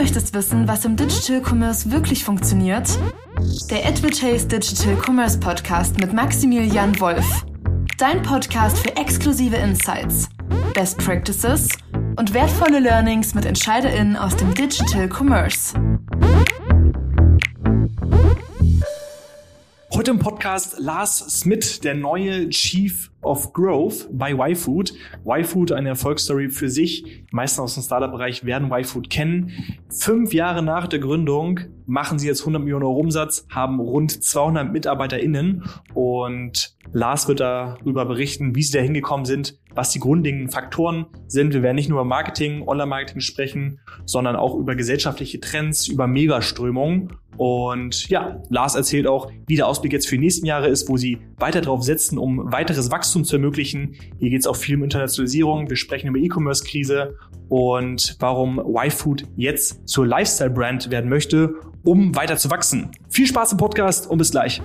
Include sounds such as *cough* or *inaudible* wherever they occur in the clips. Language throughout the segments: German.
möchtest wissen, was im Digital Commerce wirklich funktioniert? Der Advertise Digital Commerce Podcast mit Maximilian Wolf. Dein Podcast für exklusive Insights, Best Practices und wertvolle Learnings mit EntscheiderInnen aus dem Digital Commerce. Heute im Podcast Lars Smith, der neue Chief of Growth bei YFood. YFood, eine Erfolgsstory für sich. Die meisten aus dem Startup-Bereich werden YFood kennen. Fünf Jahre nach der Gründung machen sie jetzt 100 Millionen Euro Umsatz, haben rund 200 MitarbeiterInnen und Lars wird darüber berichten, wie sie da hingekommen sind, was die grundlegenden Faktoren sind. Wir werden nicht nur über Marketing, Online-Marketing sprechen, sondern auch über gesellschaftliche Trends, über Megaströmungen und ja, Lars erzählt auch, wie der Ausblick jetzt für die nächsten Jahre ist, wo sie weiter darauf setzen, um weiteres Wachstum zu ermöglichen. Hier geht es auch viel um Internationalisierung. Wir sprechen über E-Commerce-Krise und warum YFood jetzt zur Lifestyle-Brand werden möchte, um weiter zu wachsen. Viel Spaß im Podcast und bis gleich.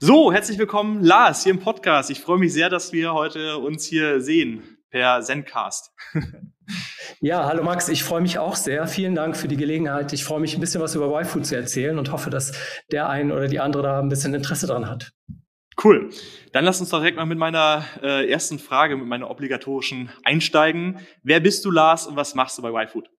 So, herzlich willkommen, Lars, hier im Podcast. Ich freue mich sehr, dass wir heute uns hier sehen per Zencast. *laughs* Ja, hallo Max, ich freue mich auch sehr. Vielen Dank für die Gelegenheit. Ich freue mich ein bisschen was über YFood zu erzählen und hoffe, dass der ein oder die andere da ein bisschen Interesse dran hat. Cool. Dann lass uns doch direkt mal mit meiner äh, ersten Frage, mit meiner obligatorischen einsteigen. Wer bist du, Lars, und was machst du bei YFood?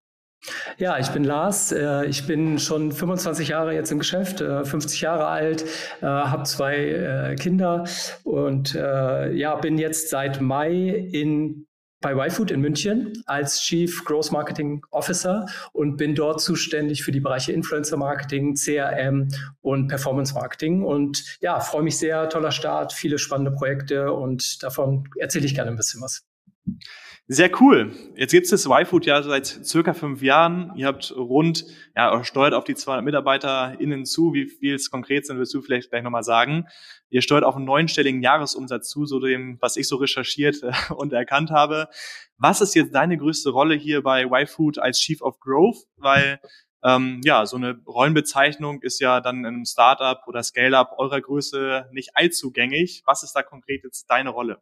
Ja, ich bin Lars. Äh, ich bin schon 25 Jahre jetzt im Geschäft, 50 äh, Jahre alt, äh, habe zwei Kinder und ja, bin jetzt seit Mai in bei YFood in München als Chief Growth Marketing Officer und bin dort zuständig für die Bereiche Influencer Marketing, CRM und Performance Marketing. Und ja, freue mich sehr, toller Start, viele spannende Projekte und davon erzähle ich gerne ein bisschen was. Sehr cool. Jetzt gibt es das YFood ja seit circa fünf Jahren. Ihr habt rund, ja, steuert auf die 200 MitarbeiterInnen zu. Wie viel es konkret sind, wirst du vielleicht gleich nochmal sagen. Ihr steuert auf einen neunstelligen Jahresumsatz zu, so dem, was ich so recherchiert äh, und erkannt habe. Was ist jetzt deine größte Rolle hier bei YFood als Chief of Growth? Weil ähm, ja, so eine Rollenbezeichnung ist ja dann in einem Startup oder Scale-up eurer Größe nicht allzu gängig. Was ist da konkret jetzt deine Rolle?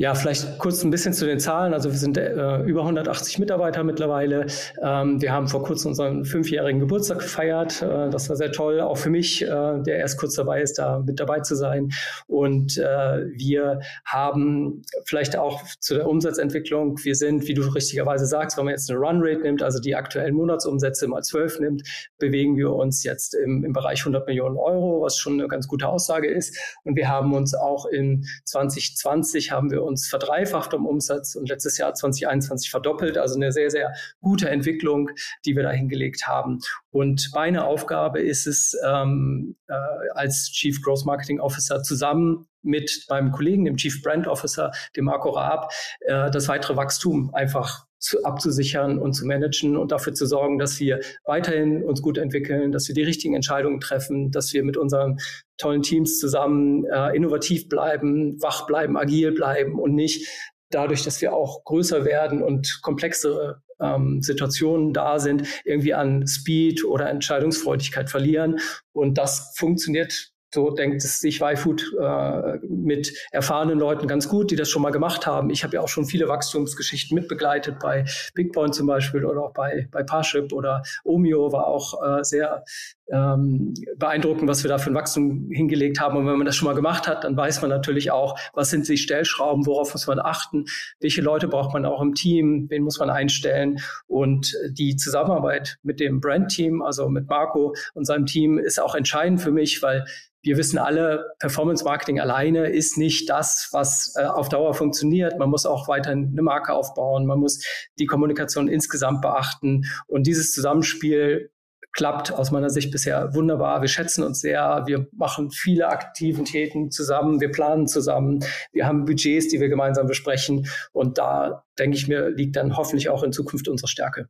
Ja, vielleicht kurz ein bisschen zu den Zahlen. Also wir sind äh, über 180 Mitarbeiter mittlerweile. Ähm, wir haben vor kurzem unseren fünfjährigen Geburtstag gefeiert. Äh, das war sehr toll, auch für mich, äh, der erst kurz dabei ist, da mit dabei zu sein. Und äh, wir haben vielleicht auch zu der Umsatzentwicklung, wir sind, wie du richtigerweise sagst, wenn man jetzt eine Runrate nimmt, also die aktuellen Monatsumsätze mal zwölf nimmt, bewegen wir uns jetzt im, im Bereich 100 Millionen Euro, was schon eine ganz gute Aussage ist. Und wir haben uns auch in 2020 haben wir uns verdreifacht im Umsatz und letztes Jahr 2021 verdoppelt. Also eine sehr, sehr gute Entwicklung, die wir da hingelegt haben. Und meine Aufgabe ist es, ähm, äh, als Chief Growth Marketing Officer zusammen mit meinem Kollegen, dem Chief Brand Officer, dem Marco Raab, äh, das weitere Wachstum einfach zu, abzusichern und zu managen und dafür zu sorgen, dass wir weiterhin uns gut entwickeln, dass wir die richtigen Entscheidungen treffen, dass wir mit unseren tollen Teams zusammen äh, innovativ bleiben, wach bleiben, agil bleiben und nicht dadurch, dass wir auch größer werden und komplexere ähm, Situationen da sind, irgendwie an Speed oder Entscheidungsfreudigkeit verlieren. Und das funktioniert so denkt sich YFood äh, mit erfahrenen Leuten ganz gut, die das schon mal gemacht haben. Ich habe ja auch schon viele Wachstumsgeschichten mitbegleitet bei Bigpoint zum Beispiel oder auch bei, bei Parship oder Omio war auch äh, sehr ähm, beeindruckend, was wir da für ein Wachstum hingelegt haben. Und wenn man das schon mal gemacht hat, dann weiß man natürlich auch, was sind die Stellschrauben, worauf muss man achten, welche Leute braucht man auch im Team, wen muss man einstellen. Und die Zusammenarbeit mit dem Brand-Team, also mit Marco und seinem Team, ist auch entscheidend für mich, weil wir wissen alle, Performance Marketing alleine ist nicht das, was äh, auf Dauer funktioniert. Man muss auch weiterhin eine Marke aufbauen. Man muss die Kommunikation insgesamt beachten. Und dieses Zusammenspiel klappt aus meiner Sicht bisher wunderbar. Wir schätzen uns sehr. Wir machen viele Aktivitäten zusammen. Wir planen zusammen. Wir haben Budgets, die wir gemeinsam besprechen. Und da, denke ich mir, liegt dann hoffentlich auch in Zukunft unsere Stärke.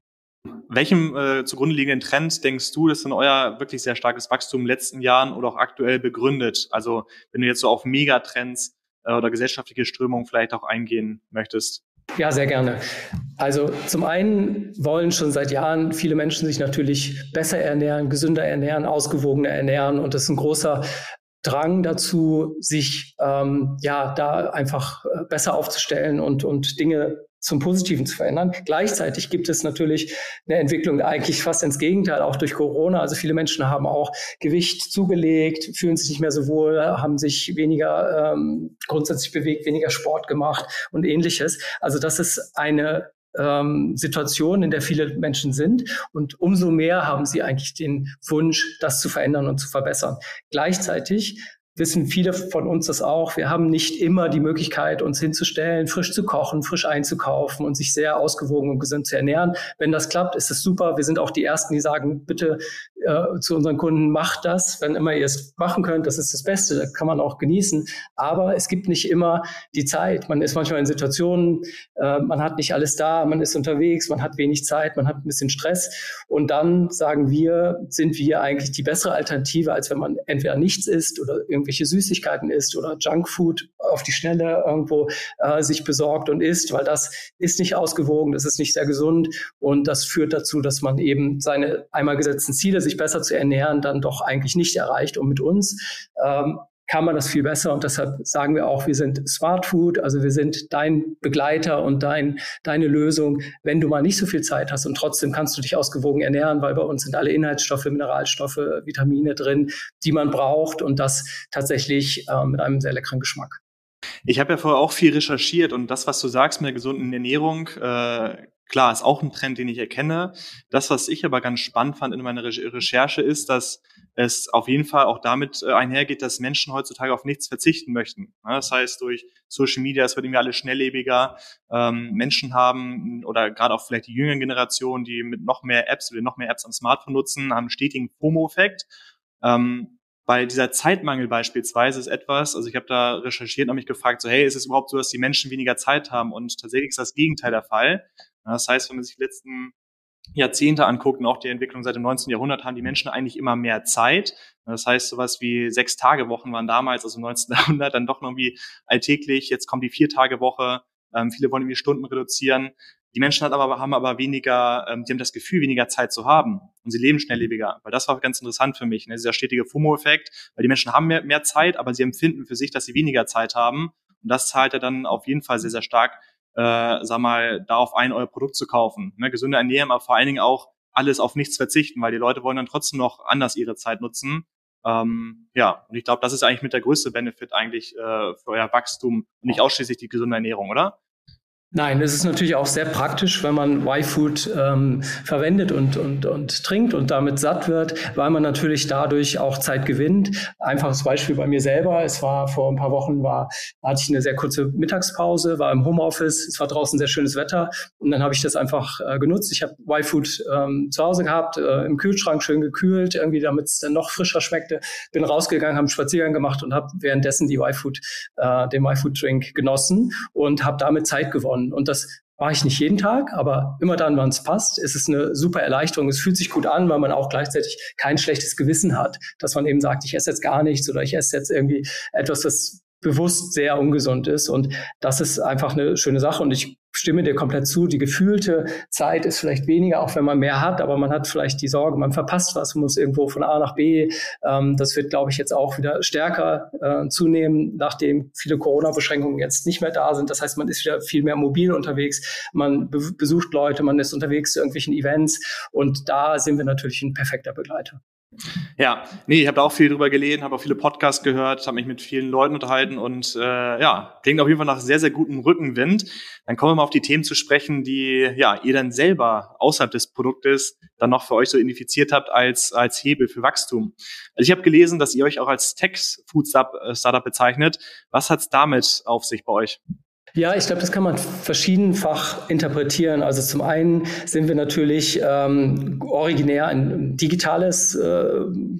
Welchem äh, zugrunde liegenden Trend denkst du, dass in euer wirklich sehr starkes Wachstum in den letzten Jahren oder auch aktuell begründet? Also wenn du jetzt so auf Megatrends äh, oder gesellschaftliche Strömungen vielleicht auch eingehen möchtest. Ja, sehr gerne. Also zum einen wollen schon seit Jahren viele Menschen sich natürlich besser ernähren, gesünder ernähren, ausgewogener ernähren. Und das ist ein großer Drang dazu, sich ähm, ja da einfach äh, besser aufzustellen und, und Dinge zum Positiven zu verändern. Gleichzeitig gibt es natürlich eine Entwicklung eigentlich fast ins Gegenteil, auch durch Corona. Also viele Menschen haben auch Gewicht zugelegt, fühlen sich nicht mehr so wohl, haben sich weniger ähm, grundsätzlich bewegt, weniger Sport gemacht und ähnliches. Also das ist eine ähm, Situation, in der viele Menschen sind. Und umso mehr haben sie eigentlich den Wunsch, das zu verändern und zu verbessern. Gleichzeitig wissen viele von uns das auch. Wir haben nicht immer die Möglichkeit, uns hinzustellen, frisch zu kochen, frisch einzukaufen und sich sehr ausgewogen und gesund zu ernähren. Wenn das klappt, ist es super. Wir sind auch die Ersten, die sagen, bitte äh, zu unseren Kunden, macht das, wenn immer ihr es machen könnt. Das ist das Beste, da kann man auch genießen. Aber es gibt nicht immer die Zeit. Man ist manchmal in Situationen, äh, man hat nicht alles da, man ist unterwegs, man hat wenig Zeit, man hat ein bisschen Stress. Und dann sagen wir, sind wir eigentlich die bessere Alternative, als wenn man entweder nichts isst oder irgendwie irgendwelche Süßigkeiten isst oder Junkfood auf die Schnelle irgendwo äh, sich besorgt und isst, weil das ist nicht ausgewogen, das ist nicht sehr gesund und das führt dazu, dass man eben seine einmal gesetzten Ziele, sich besser zu ernähren, dann doch eigentlich nicht erreicht. Und mit uns ähm, kann man das viel besser. Und deshalb sagen wir auch, wir sind Smart Food, also wir sind dein Begleiter und dein, deine Lösung, wenn du mal nicht so viel Zeit hast und trotzdem kannst du dich ausgewogen ernähren, weil bei uns sind alle Inhaltsstoffe, Mineralstoffe, Vitamine drin, die man braucht und das tatsächlich äh, mit einem sehr leckeren Geschmack. Ich habe ja vorher auch viel recherchiert und das, was du sagst mit der gesunden Ernährung, äh, klar, ist auch ein Trend, den ich erkenne. Das, was ich aber ganz spannend fand in meiner Re Recherche, ist, dass es auf jeden Fall auch damit äh, einhergeht, dass Menschen heutzutage auf nichts verzichten möchten. Das heißt, durch Social Media, es wird irgendwie alles schnelllebiger. Ähm, Menschen haben, oder gerade auch vielleicht die jüngeren Generationen, die mit noch mehr Apps oder noch mehr Apps am Smartphone nutzen, haben einen stetigen FOMO-Effekt. Ähm, bei dieser Zeitmangel beispielsweise ist etwas, also ich habe da recherchiert und mich gefragt, so hey, ist es überhaupt so, dass die Menschen weniger Zeit haben? Und tatsächlich ist das Gegenteil der Fall. Das heißt, wenn man sich die letzten Jahrzehnte anguckt und auch die Entwicklung seit dem 19. Jahrhundert, haben die Menschen eigentlich immer mehr Zeit. Das heißt, sowas wie sechs Tage Wochen waren damals, also im 19. *laughs* Jahrhundert, dann doch irgendwie alltäglich. Jetzt kommt die vier Tage Woche. Ähm, viele wollen irgendwie Stunden reduzieren. Die Menschen hat aber, haben aber weniger, ähm, die haben das Gefühl, weniger Zeit zu haben. Und sie leben schnelllebiger. Weil das war ganz interessant für mich, ne? dieser stetige FOMO-Effekt. Weil die Menschen haben mehr, mehr Zeit, aber sie empfinden für sich, dass sie weniger Zeit haben. Und das zahlt ja dann auf jeden Fall sehr, sehr stark äh, sag mal, darauf ein, euer Produkt zu kaufen. Ne? Gesunde Ernährung, aber vor allen Dingen auch alles auf nichts verzichten, weil die Leute wollen dann trotzdem noch anders ihre Zeit nutzen. Ähm, ja, und ich glaube, das ist eigentlich mit der größte Benefit eigentlich äh, für euer Wachstum und nicht ausschließlich die gesunde Ernährung, oder? Nein, es ist natürlich auch sehr praktisch, wenn man Y-Food ähm, verwendet und, und, und trinkt und damit satt wird, weil man natürlich dadurch auch Zeit gewinnt. Einfaches Beispiel bei mir selber. Es war vor ein paar Wochen, war, hatte ich eine sehr kurze Mittagspause, war im Homeoffice, es war draußen sehr schönes Wetter und dann habe ich das einfach äh, genutzt. Ich habe Y-Food ähm, zu Hause gehabt, äh, im Kühlschrank schön gekühlt, irgendwie damit es dann noch frischer schmeckte. Bin rausgegangen, habe einen Spaziergang gemacht und habe währenddessen die Y-Food, äh, den Y-Food-Drink genossen und habe damit Zeit gewonnen gewonnen. Und das mache ich nicht jeden Tag, aber immer dann, wann es passt, ist es eine super Erleichterung. Es fühlt sich gut an, weil man auch gleichzeitig kein schlechtes Gewissen hat, dass man eben sagt, ich esse jetzt gar nichts oder ich esse jetzt irgendwie etwas, das bewusst sehr ungesund ist. Und das ist einfach eine schöne Sache. Und ich stimme dir komplett zu. Die gefühlte Zeit ist vielleicht weniger, auch wenn man mehr hat, aber man hat vielleicht die Sorge, man verpasst was, muss irgendwo von A nach B. Ähm, das wird, glaube ich, jetzt auch wieder stärker äh, zunehmen, nachdem viele Corona-Beschränkungen jetzt nicht mehr da sind. Das heißt, man ist wieder viel mehr mobil unterwegs, man be besucht Leute, man ist unterwegs zu irgendwelchen Events und da sind wir natürlich ein perfekter Begleiter. Ja, nee, ich habe da auch viel drüber gelesen, habe auch viele Podcasts gehört, habe mich mit vielen Leuten unterhalten und äh, ja, klingt auf jeden Fall nach sehr, sehr gutem Rückenwind. Dann kommen wir mal auf die Themen zu sprechen, die ja ihr dann selber außerhalb des Produktes dann noch für euch so identifiziert habt als als Hebel für Wachstum. Also ich habe gelesen, dass ihr euch auch als Tech-Food-Startup bezeichnet. Was hat's damit auf sich bei euch? Ja, ich glaube, das kann man verschiedenfach interpretieren. Also zum einen sind wir natürlich ähm, originär ein digitales äh,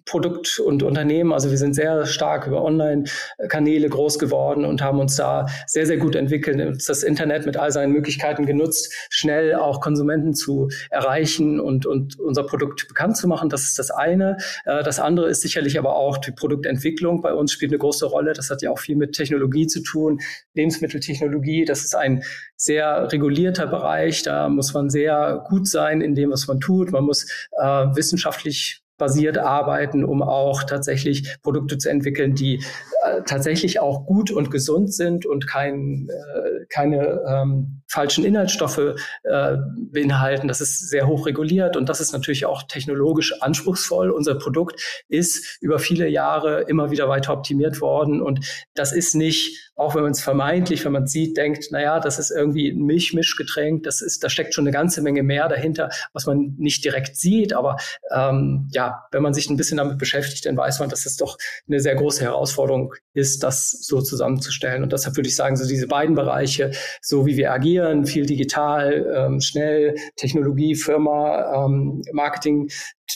Produkt und Unternehmen. Also wir sind sehr stark über Online-Kanäle groß geworden und haben uns da sehr, sehr gut entwickelt, das Internet mit all seinen Möglichkeiten genutzt, schnell auch Konsumenten zu erreichen und, und unser Produkt bekannt zu machen. Das ist das eine. Äh, das andere ist sicherlich aber auch die Produktentwicklung. Bei uns spielt eine große Rolle. Das hat ja auch viel mit Technologie zu tun, Lebensmitteltechnologie Technologie. Das ist ein sehr regulierter Bereich. Da muss man sehr gut sein in dem, was man tut. Man muss äh, wissenschaftlich basiert arbeiten, um auch tatsächlich Produkte zu entwickeln, die äh, tatsächlich auch gut und gesund sind und kein, äh, keine ähm, falschen Inhaltsstoffe äh, beinhalten. Das ist sehr hoch reguliert und das ist natürlich auch technologisch anspruchsvoll. Unser Produkt ist über viele Jahre immer wieder weiter optimiert worden und das ist nicht, auch wenn man es vermeintlich, wenn man es sieht, denkt, naja, das ist irgendwie ein Milchmischgetränk, das ist, da steckt schon eine ganze Menge mehr dahinter, was man nicht direkt sieht, aber ähm, ja, wenn man sich ein bisschen damit beschäftigt, dann weiß man, dass es doch eine sehr große Herausforderung ist, das so zusammenzustellen. Und deshalb würde ich sagen, so diese beiden Bereiche, so wie wir agieren, viel digital, ähm, schnell, Technologie, Firma, ähm, Marketing,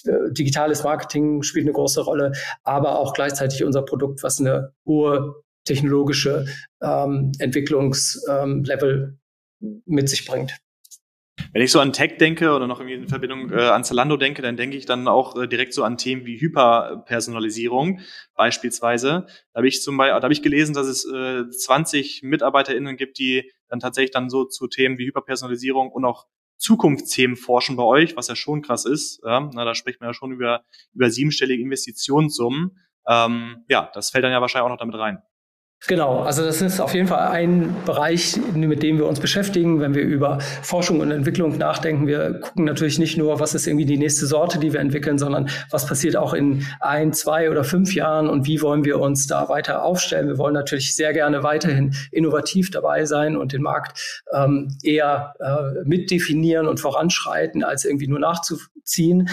äh, digitales Marketing spielt eine große Rolle, aber auch gleichzeitig unser Produkt, was eine hohe technologische ähm, Entwicklungslevel ähm, mit sich bringt. Wenn ich so an Tech denke oder noch irgendwie in Verbindung äh, an Zalando denke, dann denke ich dann auch äh, direkt so an Themen wie Hyperpersonalisierung beispielsweise. Da habe ich zum Beispiel, da habe ich gelesen, dass es äh, 20 MitarbeiterInnen gibt, die dann tatsächlich dann so zu Themen wie Hyperpersonalisierung und auch Zukunftsthemen forschen bei euch, was ja schon krass ist. Ja? Na, da spricht man ja schon über, über siebenstellige Investitionssummen. Ähm, ja, das fällt dann ja wahrscheinlich auch noch damit rein. Genau, also das ist auf jeden Fall ein Bereich, mit dem wir uns beschäftigen, wenn wir über Forschung und Entwicklung nachdenken. Wir gucken natürlich nicht nur, was ist irgendwie die nächste Sorte, die wir entwickeln, sondern was passiert auch in ein, zwei oder fünf Jahren und wie wollen wir uns da weiter aufstellen. Wir wollen natürlich sehr gerne weiterhin innovativ dabei sein und den Markt ähm, eher äh, mitdefinieren und voranschreiten, als irgendwie nur nachzuziehen.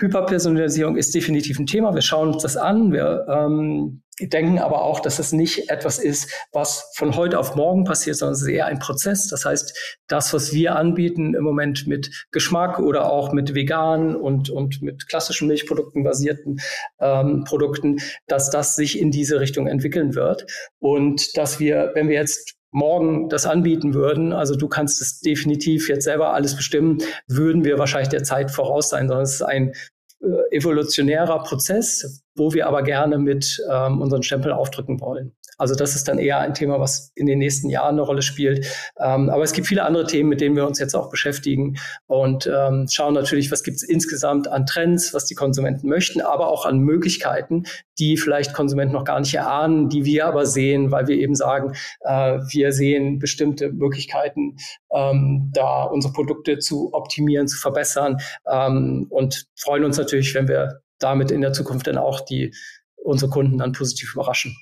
Hyperpersonalisierung ist definitiv ein Thema. Wir schauen uns das an. Wir ähm, denken aber auch, dass es nicht etwas ist, was von heute auf morgen passiert, sondern es ist eher ein Prozess. Das heißt, das, was wir anbieten im Moment mit Geschmack oder auch mit veganen und, und mit klassischen Milchprodukten basierten ähm, Produkten, dass das sich in diese Richtung entwickeln wird. Und dass wir, wenn wir jetzt morgen das anbieten würden, also du kannst es definitiv jetzt selber alles bestimmen, würden wir wahrscheinlich der Zeit voraus sein, sondern es ist ein äh, evolutionärer Prozess, wo wir aber gerne mit ähm, unseren Stempel aufdrücken wollen. Also das ist dann eher ein Thema, was in den nächsten Jahren eine Rolle spielt. Ähm, aber es gibt viele andere Themen, mit denen wir uns jetzt auch beschäftigen und ähm, schauen natürlich, was gibt es insgesamt an Trends, was die Konsumenten möchten, aber auch an Möglichkeiten, die vielleicht Konsumenten noch gar nicht erahnen, die wir aber sehen, weil wir eben sagen, äh, wir sehen bestimmte Möglichkeiten, ähm, da unsere Produkte zu optimieren, zu verbessern ähm, und freuen uns natürlich, wenn wir damit in der Zukunft dann auch die unsere Kunden dann positiv überraschen.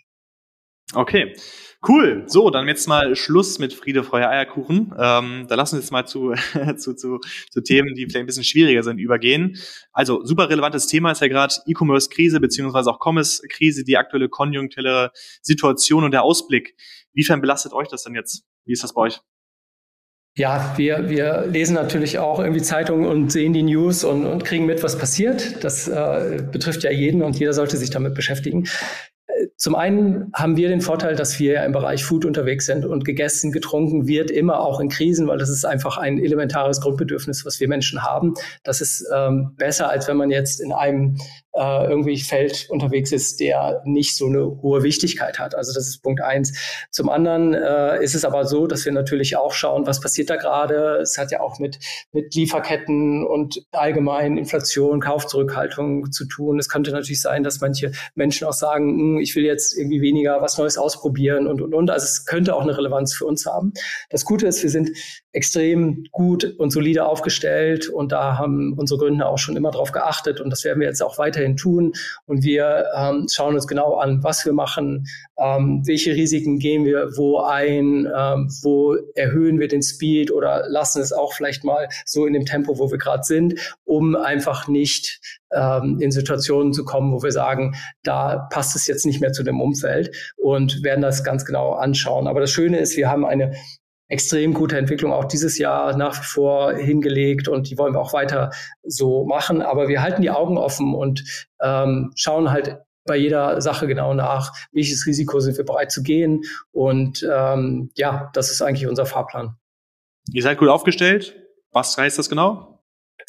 Okay, cool. So, dann jetzt mal Schluss mit Friede, Freude, Eierkuchen. Ähm, da lassen wir jetzt mal zu, *laughs* zu, zu, zu Themen, die vielleicht ein bisschen schwieriger sind, übergehen. Also, super relevantes Thema ist ja gerade E-Commerce-Krise beziehungsweise auch Commerce-Krise, die aktuelle konjunkturelle Situation und der Ausblick. Wiefern belastet euch das denn jetzt? Wie ist das bei euch? Ja, wir, wir lesen natürlich auch irgendwie Zeitungen und sehen die News und, und kriegen mit, was passiert. Das äh, betrifft ja jeden und jeder sollte sich damit beschäftigen. Zum einen haben wir den Vorteil, dass wir im Bereich Food unterwegs sind und gegessen, getrunken wird immer auch in Krisen, weil das ist einfach ein elementares Grundbedürfnis, was wir Menschen haben. Das ist ähm, besser, als wenn man jetzt in einem äh, irgendwie Feld unterwegs ist, der nicht so eine hohe Wichtigkeit hat. Also das ist Punkt eins. Zum anderen äh, ist es aber so, dass wir natürlich auch schauen, was passiert da gerade. Es hat ja auch mit, mit Lieferketten und allgemein Inflation, Kaufzurückhaltung zu tun. Es könnte natürlich sein, dass manche Menschen auch sagen, hm, ich will jetzt irgendwie weniger was Neues ausprobieren und, und, und. Also es könnte auch eine Relevanz für uns haben. Das Gute ist, wir sind extrem gut und solide aufgestellt und da haben unsere Gründer auch schon immer drauf geachtet und das werden wir jetzt auch weiterhin tun und wir ähm, schauen uns genau an, was wir machen, ähm, welche Risiken gehen wir wo ein, ähm, wo erhöhen wir den Speed oder lassen es auch vielleicht mal so in dem Tempo, wo wir gerade sind, um einfach nicht ähm, in Situationen zu kommen, wo wir sagen, da passt es jetzt nicht mehr zu dem Umfeld und werden das ganz genau anschauen. Aber das Schöne ist, wir haben eine extrem gute Entwicklung auch dieses Jahr nach wie vor hingelegt und die wollen wir auch weiter so machen. Aber wir halten die Augen offen und ähm, schauen halt bei jeder Sache genau nach, welches Risiko sind wir bereit zu gehen. Und ähm, ja, das ist eigentlich unser Fahrplan. Ihr seid gut aufgestellt. Was heißt das genau?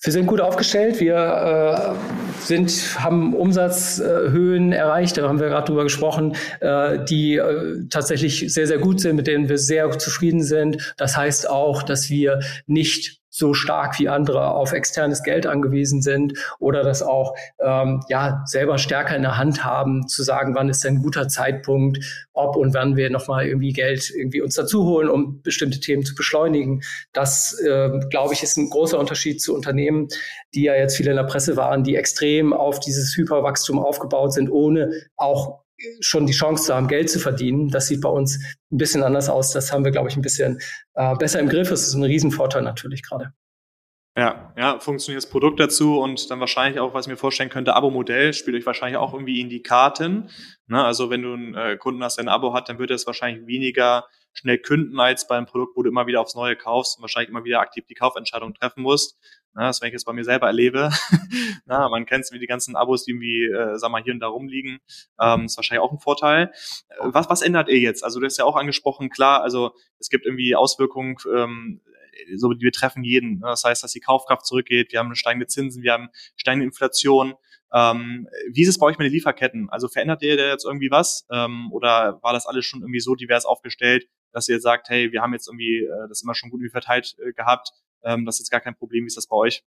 Wir sind gut aufgestellt. Wir äh, sind, haben Umsatzhöhen erreicht, da haben wir gerade drüber gesprochen, äh, die äh, tatsächlich sehr, sehr gut sind, mit denen wir sehr zufrieden sind. Das heißt auch, dass wir nicht so stark wie andere auf externes Geld angewiesen sind oder das auch ähm, ja selber stärker in der Hand haben, zu sagen, wann ist denn ein guter Zeitpunkt, ob und wann wir nochmal irgendwie Geld irgendwie uns dazu holen, um bestimmte Themen zu beschleunigen. Das, äh, glaube ich, ist ein großer Unterschied zu Unternehmen, die ja jetzt viele in der Presse waren, die extrem auf dieses Hyperwachstum aufgebaut sind, ohne auch schon die Chance zu haben, Geld zu verdienen. Das sieht bei uns ein bisschen anders aus. Das haben wir, glaube ich, ein bisschen äh, besser im Griff. Das ist ein Riesenvorteil natürlich gerade. Ja, ja, funktioniert das Produkt dazu und dann wahrscheinlich auch, was ich mir vorstellen könnte, Abo-Modell spielt euch wahrscheinlich auch irgendwie in die Karten. Ne? Also wenn du einen äh, Kunden hast, der ein Abo hat, dann wird er es wahrscheinlich weniger schnell künden als beim Produkt, wo du immer wieder aufs Neue kaufst und wahrscheinlich immer wieder aktiv die Kaufentscheidung treffen musst. Na, das, wenn ich jetzt bei mir selber erlebe, *laughs* na, man kennt es wie die ganzen Abos, die irgendwie, äh, sag mal, hier und da rumliegen, ähm, ist wahrscheinlich auch ein Vorteil. Äh, was, was ändert ihr jetzt? Also du hast ja auch angesprochen, klar, also es gibt irgendwie Auswirkungen, ähm, so wir treffen jeden. Das heißt, dass die Kaufkraft zurückgeht, wir haben steigende Zinsen, wir haben steigende Inflation. Ähm, wie ist es bei euch mit den Lieferketten? Also verändert ihr da jetzt irgendwie was? Ähm, oder war das alles schon irgendwie so divers aufgestellt, dass ihr sagt, hey, wir haben jetzt irgendwie äh, das immer schon gut verteilt äh, gehabt, ähm, das ist jetzt gar kein Problem. Wie ist das bei euch?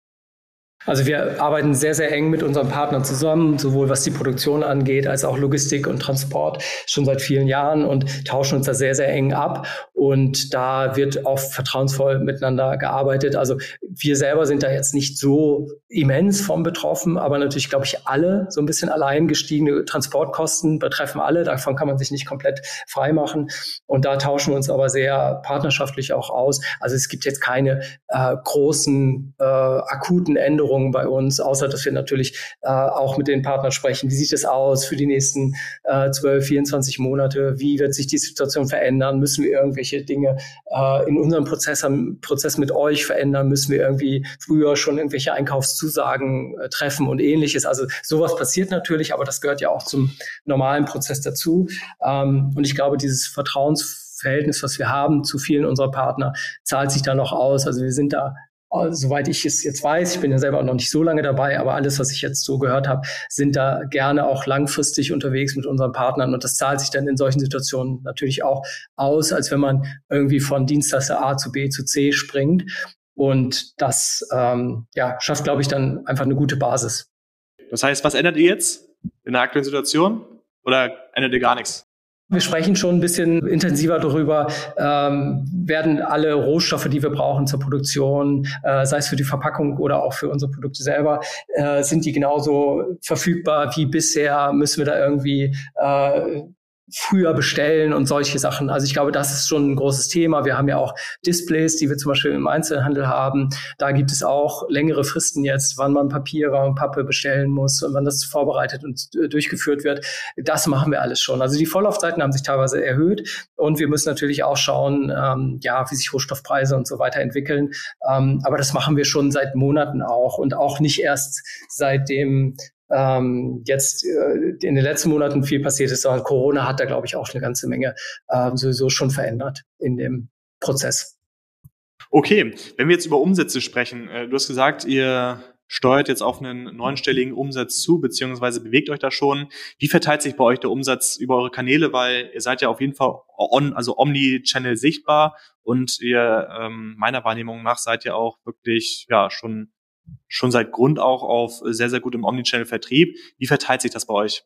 Also wir arbeiten sehr, sehr eng mit unseren Partnern zusammen, sowohl was die Produktion angeht, als auch Logistik und Transport schon seit vielen Jahren und tauschen uns da sehr, sehr eng ab. Und da wird auch vertrauensvoll miteinander gearbeitet. Also wir selber sind da jetzt nicht so immens vom betroffen, aber natürlich, glaube ich, alle so ein bisschen allein gestiegene Transportkosten betreffen alle. Davon kann man sich nicht komplett frei machen. Und da tauschen wir uns aber sehr partnerschaftlich auch aus. Also es gibt jetzt keine äh, großen äh, akuten Änderungen Änderungen bei uns, außer dass wir natürlich äh, auch mit den Partnern sprechen. Wie sieht es aus für die nächsten äh, 12, 24 Monate? Wie wird sich die Situation verändern? Müssen wir irgendwelche Dinge äh, in unserem Prozess, Prozess mit euch verändern? Müssen wir irgendwie früher schon irgendwelche Einkaufszusagen äh, treffen und ähnliches? Also sowas passiert natürlich, aber das gehört ja auch zum normalen Prozess dazu. Ähm, und ich glaube, dieses Vertrauens Verhältnis, was wir haben zu vielen unserer Partner, zahlt sich da noch aus. Also wir sind da soweit ich es jetzt weiß, ich bin ja selber noch nicht so lange dabei, aber alles, was ich jetzt so gehört habe, sind da gerne auch langfristig unterwegs mit unseren Partnern und das zahlt sich dann in solchen Situationen natürlich auch aus, als wenn man irgendwie von Dienstleister A zu B zu C springt und das ähm, ja, schafft, glaube ich, dann einfach eine gute Basis. Das heißt, was ändert ihr jetzt in der aktuellen Situation oder ändert ihr gar nichts? Wir sprechen schon ein bisschen intensiver darüber, ähm, werden alle Rohstoffe, die wir brauchen zur Produktion, äh, sei es für die Verpackung oder auch für unsere Produkte selber, äh, sind die genauso verfügbar wie bisher? Müssen wir da irgendwie äh, früher bestellen und solche Sachen. Also ich glaube, das ist schon ein großes Thema. Wir haben ja auch Displays, die wir zum Beispiel im Einzelhandel haben. Da gibt es auch längere Fristen jetzt, wann man Papier, wann Pappe bestellen muss und wann das vorbereitet und durchgeführt wird. Das machen wir alles schon. Also die Vorlaufzeiten haben sich teilweise erhöht und wir müssen natürlich auch schauen, ähm, ja, wie sich Rohstoffpreise und so weiter entwickeln. Ähm, aber das machen wir schon seit Monaten auch und auch nicht erst seit dem ähm, jetzt äh, in den letzten Monaten viel passiert ist, sondern Corona hat da, glaube ich, auch eine ganze Menge äh, sowieso schon verändert in dem Prozess. Okay, wenn wir jetzt über Umsätze sprechen, äh, du hast gesagt, ihr steuert jetzt auf einen neunstelligen Umsatz zu, beziehungsweise bewegt euch da schon. Wie verteilt sich bei euch der Umsatz über eure Kanäle? Weil ihr seid ja auf jeden Fall on, also Omni-Channel sichtbar und ihr ähm, meiner Wahrnehmung nach seid ihr auch wirklich ja schon schon seit Grund auch auf sehr, sehr gutem Omnichannel-Vertrieb. Wie verteilt sich das bei euch?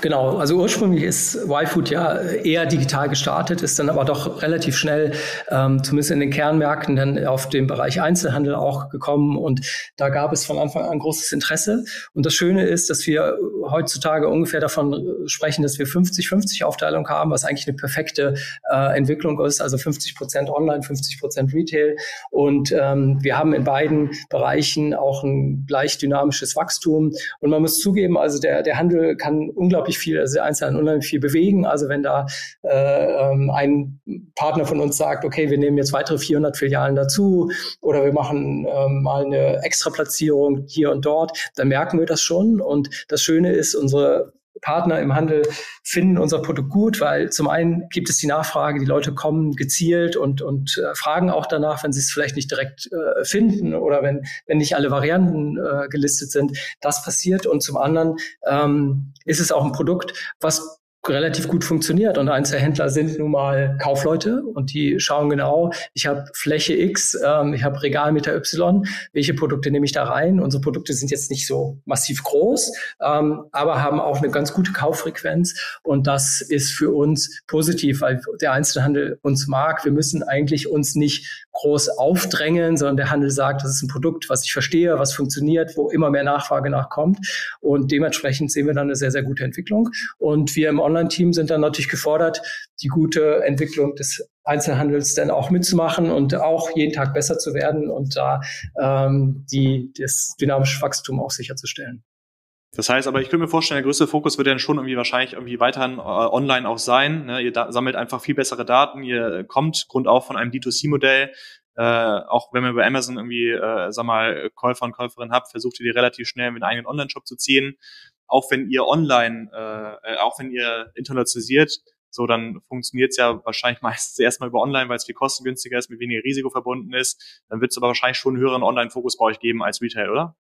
Genau, also ursprünglich ist YFood ja eher digital gestartet, ist dann aber doch relativ schnell, ähm, zumindest in den Kernmärkten, dann auf den Bereich Einzelhandel auch gekommen und da gab es von Anfang an großes Interesse. Und das Schöne ist, dass wir heutzutage ungefähr davon sprechen, dass wir 50-50 Aufteilung haben, was eigentlich eine perfekte äh, Entwicklung ist, also 50 Prozent Online, 50 Prozent Retail. Und ähm, wir haben in beiden Bereichen auch ein gleich dynamisches Wachstum. Und man muss zugeben, also der, der Handel kann unglaublich unglaublich viel, also der Einzelhandel unheimlich viel bewegen. Also wenn da äh, ähm, ein Partner von uns sagt, okay, wir nehmen jetzt weitere 400 Filialen dazu oder wir machen ähm, mal eine Extraplatzierung hier und dort, dann merken wir das schon. Und das Schöne ist, unsere Partner im Handel finden unser Produkt gut, weil zum einen gibt es die Nachfrage, die Leute kommen gezielt und, und äh, fragen auch danach, wenn sie es vielleicht nicht direkt äh, finden oder wenn, wenn nicht alle Varianten äh, gelistet sind. Das passiert und zum anderen ähm, ist es auch ein Produkt, was relativ gut funktioniert. Und Einzelhändler sind nun mal Kaufleute und die schauen genau, ich habe Fläche X, ähm, ich habe Regalmeter Y, welche Produkte nehme ich da rein? Unsere Produkte sind jetzt nicht so massiv groß, ähm, aber haben auch eine ganz gute Kauffrequenz und das ist für uns positiv, weil der Einzelhandel uns mag. Wir müssen eigentlich uns nicht groß aufdrängen, sondern der Handel sagt, das ist ein Produkt, was ich verstehe, was funktioniert, wo immer mehr Nachfrage nachkommt und dementsprechend sehen wir dann eine sehr, sehr gute Entwicklung und wir im Online-Team sind dann natürlich gefordert, die gute Entwicklung des Einzelhandels dann auch mitzumachen und auch jeden Tag besser zu werden und da ähm, die, das dynamische Wachstum auch sicherzustellen. Das heißt, aber ich könnte mir vorstellen, der größte Fokus wird dann schon irgendwie wahrscheinlich irgendwie weiterhin äh, online auch sein. Ne? Ihr sammelt einfach viel bessere Daten, ihr kommt grundauf von einem D2C-Modell. Äh, auch wenn man bei Amazon irgendwie, äh, sag mal, Käufer und Käuferinnen habt, versucht ihr die relativ schnell in den eigenen Online-Shop zu ziehen auch wenn ihr online, äh, äh, auch wenn ihr internationalisiert, so dann funktioniert es ja wahrscheinlich *laughs* meistens erstmal über online, weil es viel kostengünstiger ist, mit weniger Risiko verbunden ist. Dann wird es aber wahrscheinlich schon einen höheren Online-Fokus bei euch geben als Retail, oder?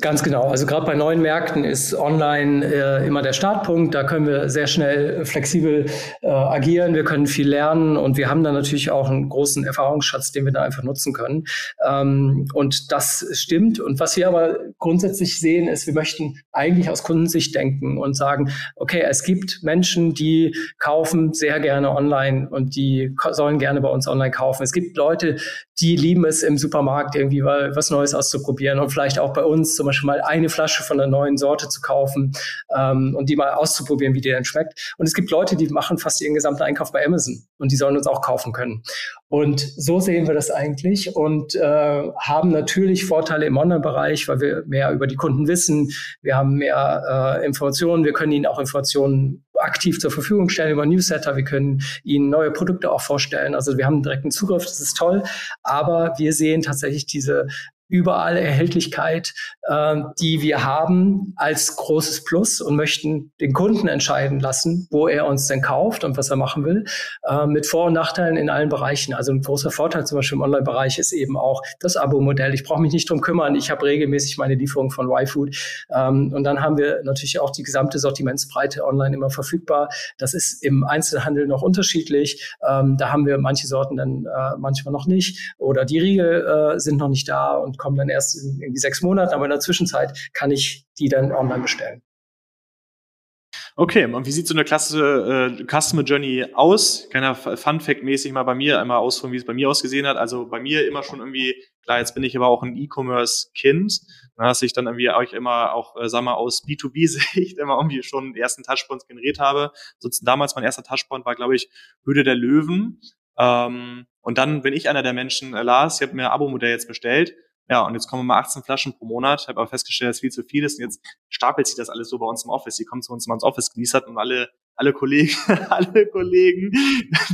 Ganz genau. Also gerade bei neuen Märkten ist online äh, immer der Startpunkt. Da können wir sehr schnell flexibel äh, agieren. Wir können viel lernen und wir haben dann natürlich auch einen großen Erfahrungsschatz, den wir da einfach nutzen können. Ähm, und das stimmt. Und was wir aber grundsätzlich sehen, ist, wir möchten eigentlich aus Kundensicht denken und sagen, okay, es gibt Menschen, die kaufen sehr gerne online und die sollen gerne bei uns online kaufen. Es gibt Leute, die lieben es im Supermarkt irgendwie was Neues auszuprobieren und vielleicht auch bei uns zum Beispiel mal eine Flasche von einer neuen Sorte zu kaufen ähm, und die mal auszuprobieren, wie die dann schmeckt. Und es gibt Leute, die machen fast ihren gesamten Einkauf bei Amazon und die sollen uns auch kaufen können. Und so sehen wir das eigentlich und äh, haben natürlich Vorteile im Online-Bereich, weil wir mehr über die Kunden wissen. Wir haben mehr äh, Informationen. Wir können ihnen auch Informationen aktiv zur Verfügung stellen über Newsletter. Wir können ihnen neue Produkte auch vorstellen. Also wir haben direkten Zugriff. Das ist toll. Aber wir sehen tatsächlich diese überall Erhältlichkeit, äh, die wir haben, als großes Plus und möchten den Kunden entscheiden lassen, wo er uns denn kauft und was er machen will, äh, mit Vor- und Nachteilen in allen Bereichen. Also ein großer Vorteil zum Beispiel im Online-Bereich ist eben auch das Abo-Modell. Ich brauche mich nicht drum kümmern. Ich habe regelmäßig meine Lieferung von YFood. Ähm, und dann haben wir natürlich auch die gesamte Sortimentsbreite online immer verfügbar. Das ist im Einzelhandel noch unterschiedlich. Ähm, da haben wir manche Sorten dann äh, manchmal noch nicht oder die Riegel äh, sind noch nicht da und kommen dann erst in irgendwie sechs Monaten, aber in der Zwischenzeit kann ich die dann online bestellen. Okay, und wie sieht so eine klasse äh, Customer Journey aus? Kann ja Fun Fact mäßig mal bei mir einmal ausführen, wie es bei mir ausgesehen hat. Also bei mir immer schon irgendwie, klar, jetzt bin ich aber auch ein E-Commerce Kind, dass ich dann irgendwie euch immer auch, äh, sag mal, aus B2B-Sicht *laughs* immer irgendwie schon die ersten Touchpoints generiert habe. So, damals mein erster Touchpoint war, glaube ich, Höhle der Löwen. Ähm, und dann bin ich einer der Menschen, äh, Lars, ich habe mir ein Abo-Modell jetzt bestellt ja, und jetzt kommen wir mal 18 Flaschen pro Monat. Ich habe aber festgestellt, dass viel zu viel ist. Und jetzt stapelt sich das alles so bei uns im Office. Die kommen zu uns mal ins Office geliefert und alle, alle Kollegen, *laughs* alle Kollegen,